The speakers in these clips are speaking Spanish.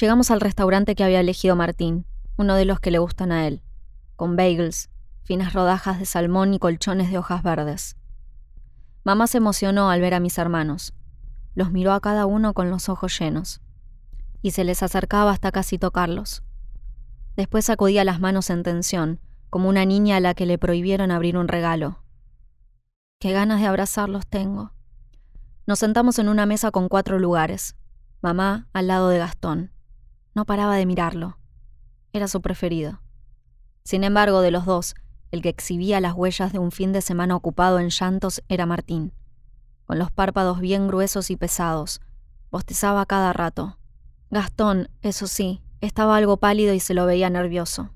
Llegamos al restaurante que había elegido Martín, uno de los que le gustan a él, con bagels, finas rodajas de salmón y colchones de hojas verdes. Mamá se emocionó al ver a mis hermanos. Los miró a cada uno con los ojos llenos. Y se les acercaba hasta casi tocarlos. Después sacudía las manos en tensión, como una niña a la que le prohibieron abrir un regalo. Qué ganas de abrazarlos tengo. Nos sentamos en una mesa con cuatro lugares. Mamá al lado de Gastón. No paraba de mirarlo. Era su preferido. Sin embargo, de los dos, el que exhibía las huellas de un fin de semana ocupado en llantos era Martín. Con los párpados bien gruesos y pesados, bostezaba cada rato. Gastón, eso sí, estaba algo pálido y se lo veía nervioso.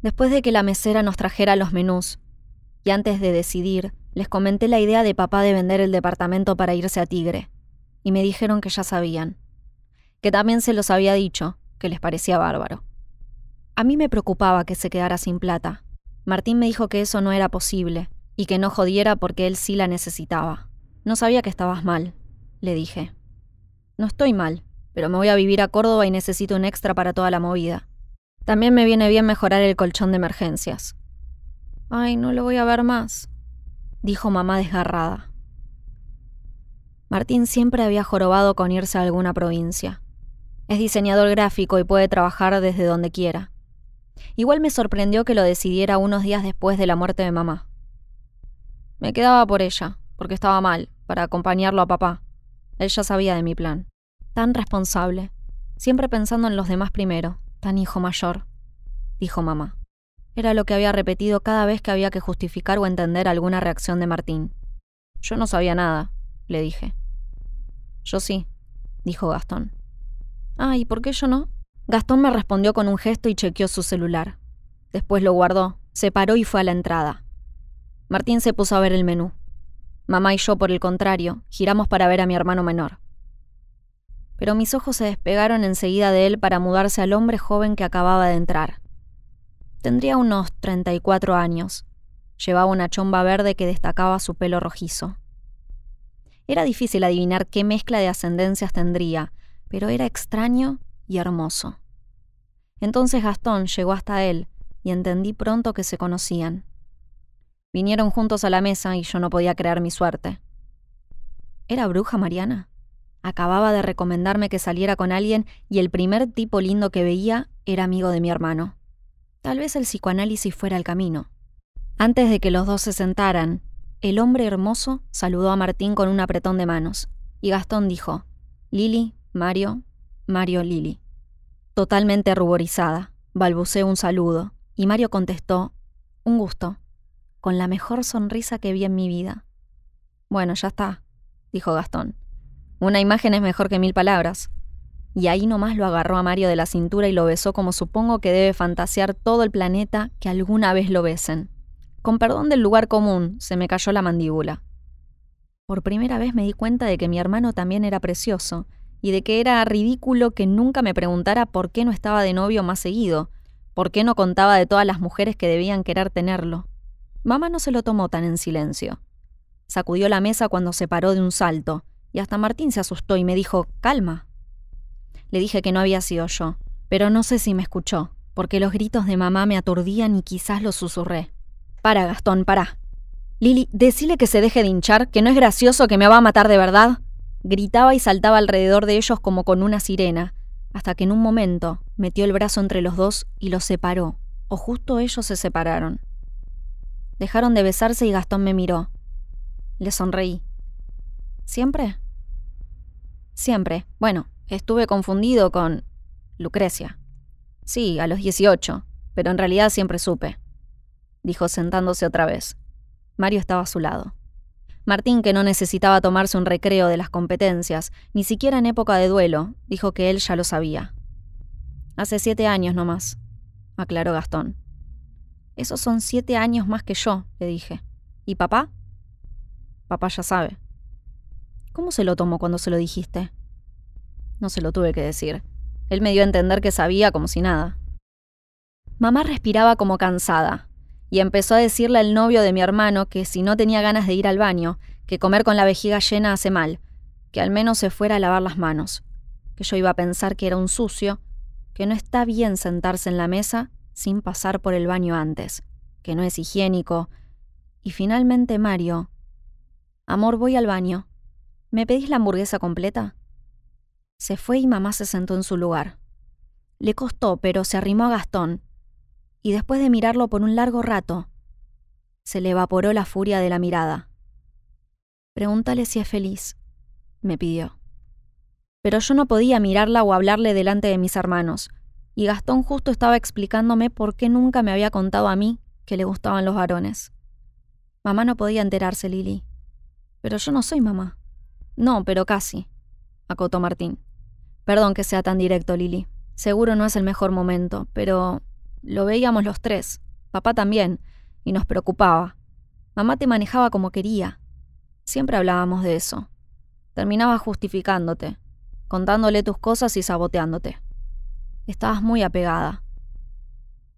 Después de que la mesera nos trajera los menús, y antes de decidir, les comenté la idea de papá de vender el departamento para irse a Tigre, y me dijeron que ya sabían, que también se los había dicho, que les parecía bárbaro. A mí me preocupaba que se quedara sin plata. Martín me dijo que eso no era posible, y que no jodiera porque él sí la necesitaba. No sabía que estabas mal, le dije. No estoy mal, pero me voy a vivir a Córdoba y necesito un extra para toda la movida. También me viene bien mejorar el colchón de emergencias. Ay, no lo voy a ver más, dijo mamá desgarrada. Martín siempre había jorobado con irse a alguna provincia. Es diseñador gráfico y puede trabajar desde donde quiera. Igual me sorprendió que lo decidiera unos días después de la muerte de mamá. Me quedaba por ella, porque estaba mal, para acompañarlo a papá. Él ya sabía de mi plan. Tan responsable, siempre pensando en los demás primero, tan hijo mayor, dijo mamá. Era lo que había repetido cada vez que había que justificar o entender alguna reacción de Martín. Yo no sabía nada, le dije. Yo sí, dijo Gastón. Ah, ¿y por qué yo no? Gastón me respondió con un gesto y chequeó su celular. Después lo guardó, se paró y fue a la entrada. Martín se puso a ver el menú. Mamá y yo, por el contrario, giramos para ver a mi hermano menor pero mis ojos se despegaron enseguida de él para mudarse al hombre joven que acababa de entrar. Tendría unos 34 años. Llevaba una chomba verde que destacaba su pelo rojizo. Era difícil adivinar qué mezcla de ascendencias tendría, pero era extraño y hermoso. Entonces Gastón llegó hasta él y entendí pronto que se conocían. Vinieron juntos a la mesa y yo no podía creer mi suerte. ¿Era bruja Mariana? Acababa de recomendarme que saliera con alguien y el primer tipo lindo que veía era amigo de mi hermano. Tal vez el psicoanálisis fuera el camino. Antes de que los dos se sentaran, el hombre hermoso saludó a Martín con un apretón de manos, y Gastón dijo, Lili, Mario, Mario, Lili. Totalmente ruborizada, balbuceó un saludo, y Mario contestó, un gusto, con la mejor sonrisa que vi en mi vida. Bueno, ya está, dijo Gastón. Una imagen es mejor que mil palabras. Y ahí nomás lo agarró a Mario de la cintura y lo besó como supongo que debe fantasear todo el planeta que alguna vez lo besen. Con perdón del lugar común, se me cayó la mandíbula. Por primera vez me di cuenta de que mi hermano también era precioso, y de que era ridículo que nunca me preguntara por qué no estaba de novio más seguido, por qué no contaba de todas las mujeres que debían querer tenerlo. Mamá no se lo tomó tan en silencio. Sacudió la mesa cuando se paró de un salto, y hasta Martín se asustó y me dijo, calma. Le dije que no había sido yo, pero no sé si me escuchó, porque los gritos de mamá me aturdían y quizás los susurré. Para, Gastón, para. Lili, decile que se deje de hinchar, que no es gracioso, que me va a matar de verdad. Gritaba y saltaba alrededor de ellos como con una sirena, hasta que en un momento metió el brazo entre los dos y los separó, o justo ellos se separaron. Dejaron de besarse y Gastón me miró. Le sonreí. ¿Siempre? Siempre. Bueno, estuve confundido con Lucrecia. Sí, a los 18, pero en realidad siempre supe, dijo sentándose otra vez. Mario estaba a su lado. Martín, que no necesitaba tomarse un recreo de las competencias, ni siquiera en época de duelo, dijo que él ya lo sabía. Hace siete años nomás, aclaró Gastón. Esos son siete años más que yo, le dije. ¿Y papá? Papá ya sabe. ¿Cómo se lo tomó cuando se lo dijiste? No se lo tuve que decir. Él me dio a entender que sabía como si nada. Mamá respiraba como cansada, y empezó a decirle al novio de mi hermano que si no tenía ganas de ir al baño, que comer con la vejiga llena hace mal, que al menos se fuera a lavar las manos, que yo iba a pensar que era un sucio, que no está bien sentarse en la mesa sin pasar por el baño antes, que no es higiénico. Y finalmente Mario. Amor, voy al baño. ¿Me pedís la hamburguesa completa? Se fue y mamá se sentó en su lugar. Le costó, pero se arrimó a Gastón. Y después de mirarlo por un largo rato, se le evaporó la furia de la mirada. Pregúntale si es feliz, me pidió. Pero yo no podía mirarla o hablarle delante de mis hermanos, y Gastón justo estaba explicándome por qué nunca me había contado a mí que le gustaban los varones. Mamá no podía enterarse, Lili. Pero yo no soy mamá. No, pero casi, acotó Martín. Perdón que sea tan directo, Lili. Seguro no es el mejor momento, pero lo veíamos los tres, papá también, y nos preocupaba. Mamá te manejaba como quería. Siempre hablábamos de eso. Terminaba justificándote, contándole tus cosas y saboteándote. Estabas muy apegada.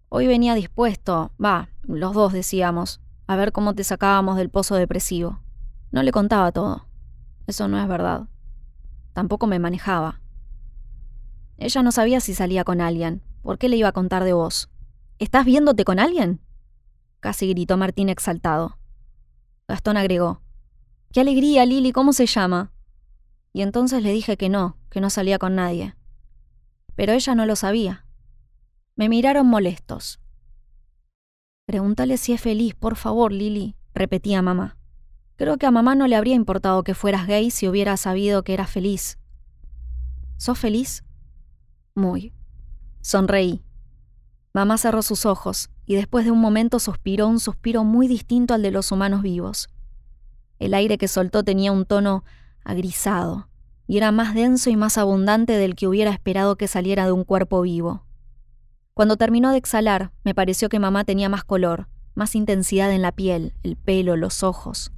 Hoy venía dispuesto, va, los dos decíamos, a ver cómo te sacábamos del pozo depresivo. No le contaba todo. Eso no es verdad. Tampoco me manejaba. Ella no sabía si salía con alguien. ¿Por qué le iba a contar de vos? ¿Estás viéndote con alguien? casi gritó Martín exaltado. Gastón agregó. ¡Qué alegría, Lili! ¿Cómo se llama? Y entonces le dije que no, que no salía con nadie. Pero ella no lo sabía. Me miraron molestos. Pregúntale si es feliz, por favor, Lili, repetía mamá. Creo que a mamá no le habría importado que fueras gay si hubiera sabido que eras feliz. ¿Sos feliz? Muy. Sonreí. Mamá cerró sus ojos y después de un momento suspiró un suspiro muy distinto al de los humanos vivos. El aire que soltó tenía un tono agrisado y era más denso y más abundante del que hubiera esperado que saliera de un cuerpo vivo. Cuando terminó de exhalar, me pareció que mamá tenía más color, más intensidad en la piel, el pelo, los ojos.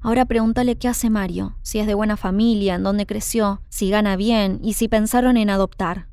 Ahora pregúntale qué hace Mario, si es de buena familia, en dónde creció, si gana bien y si pensaron en adoptar.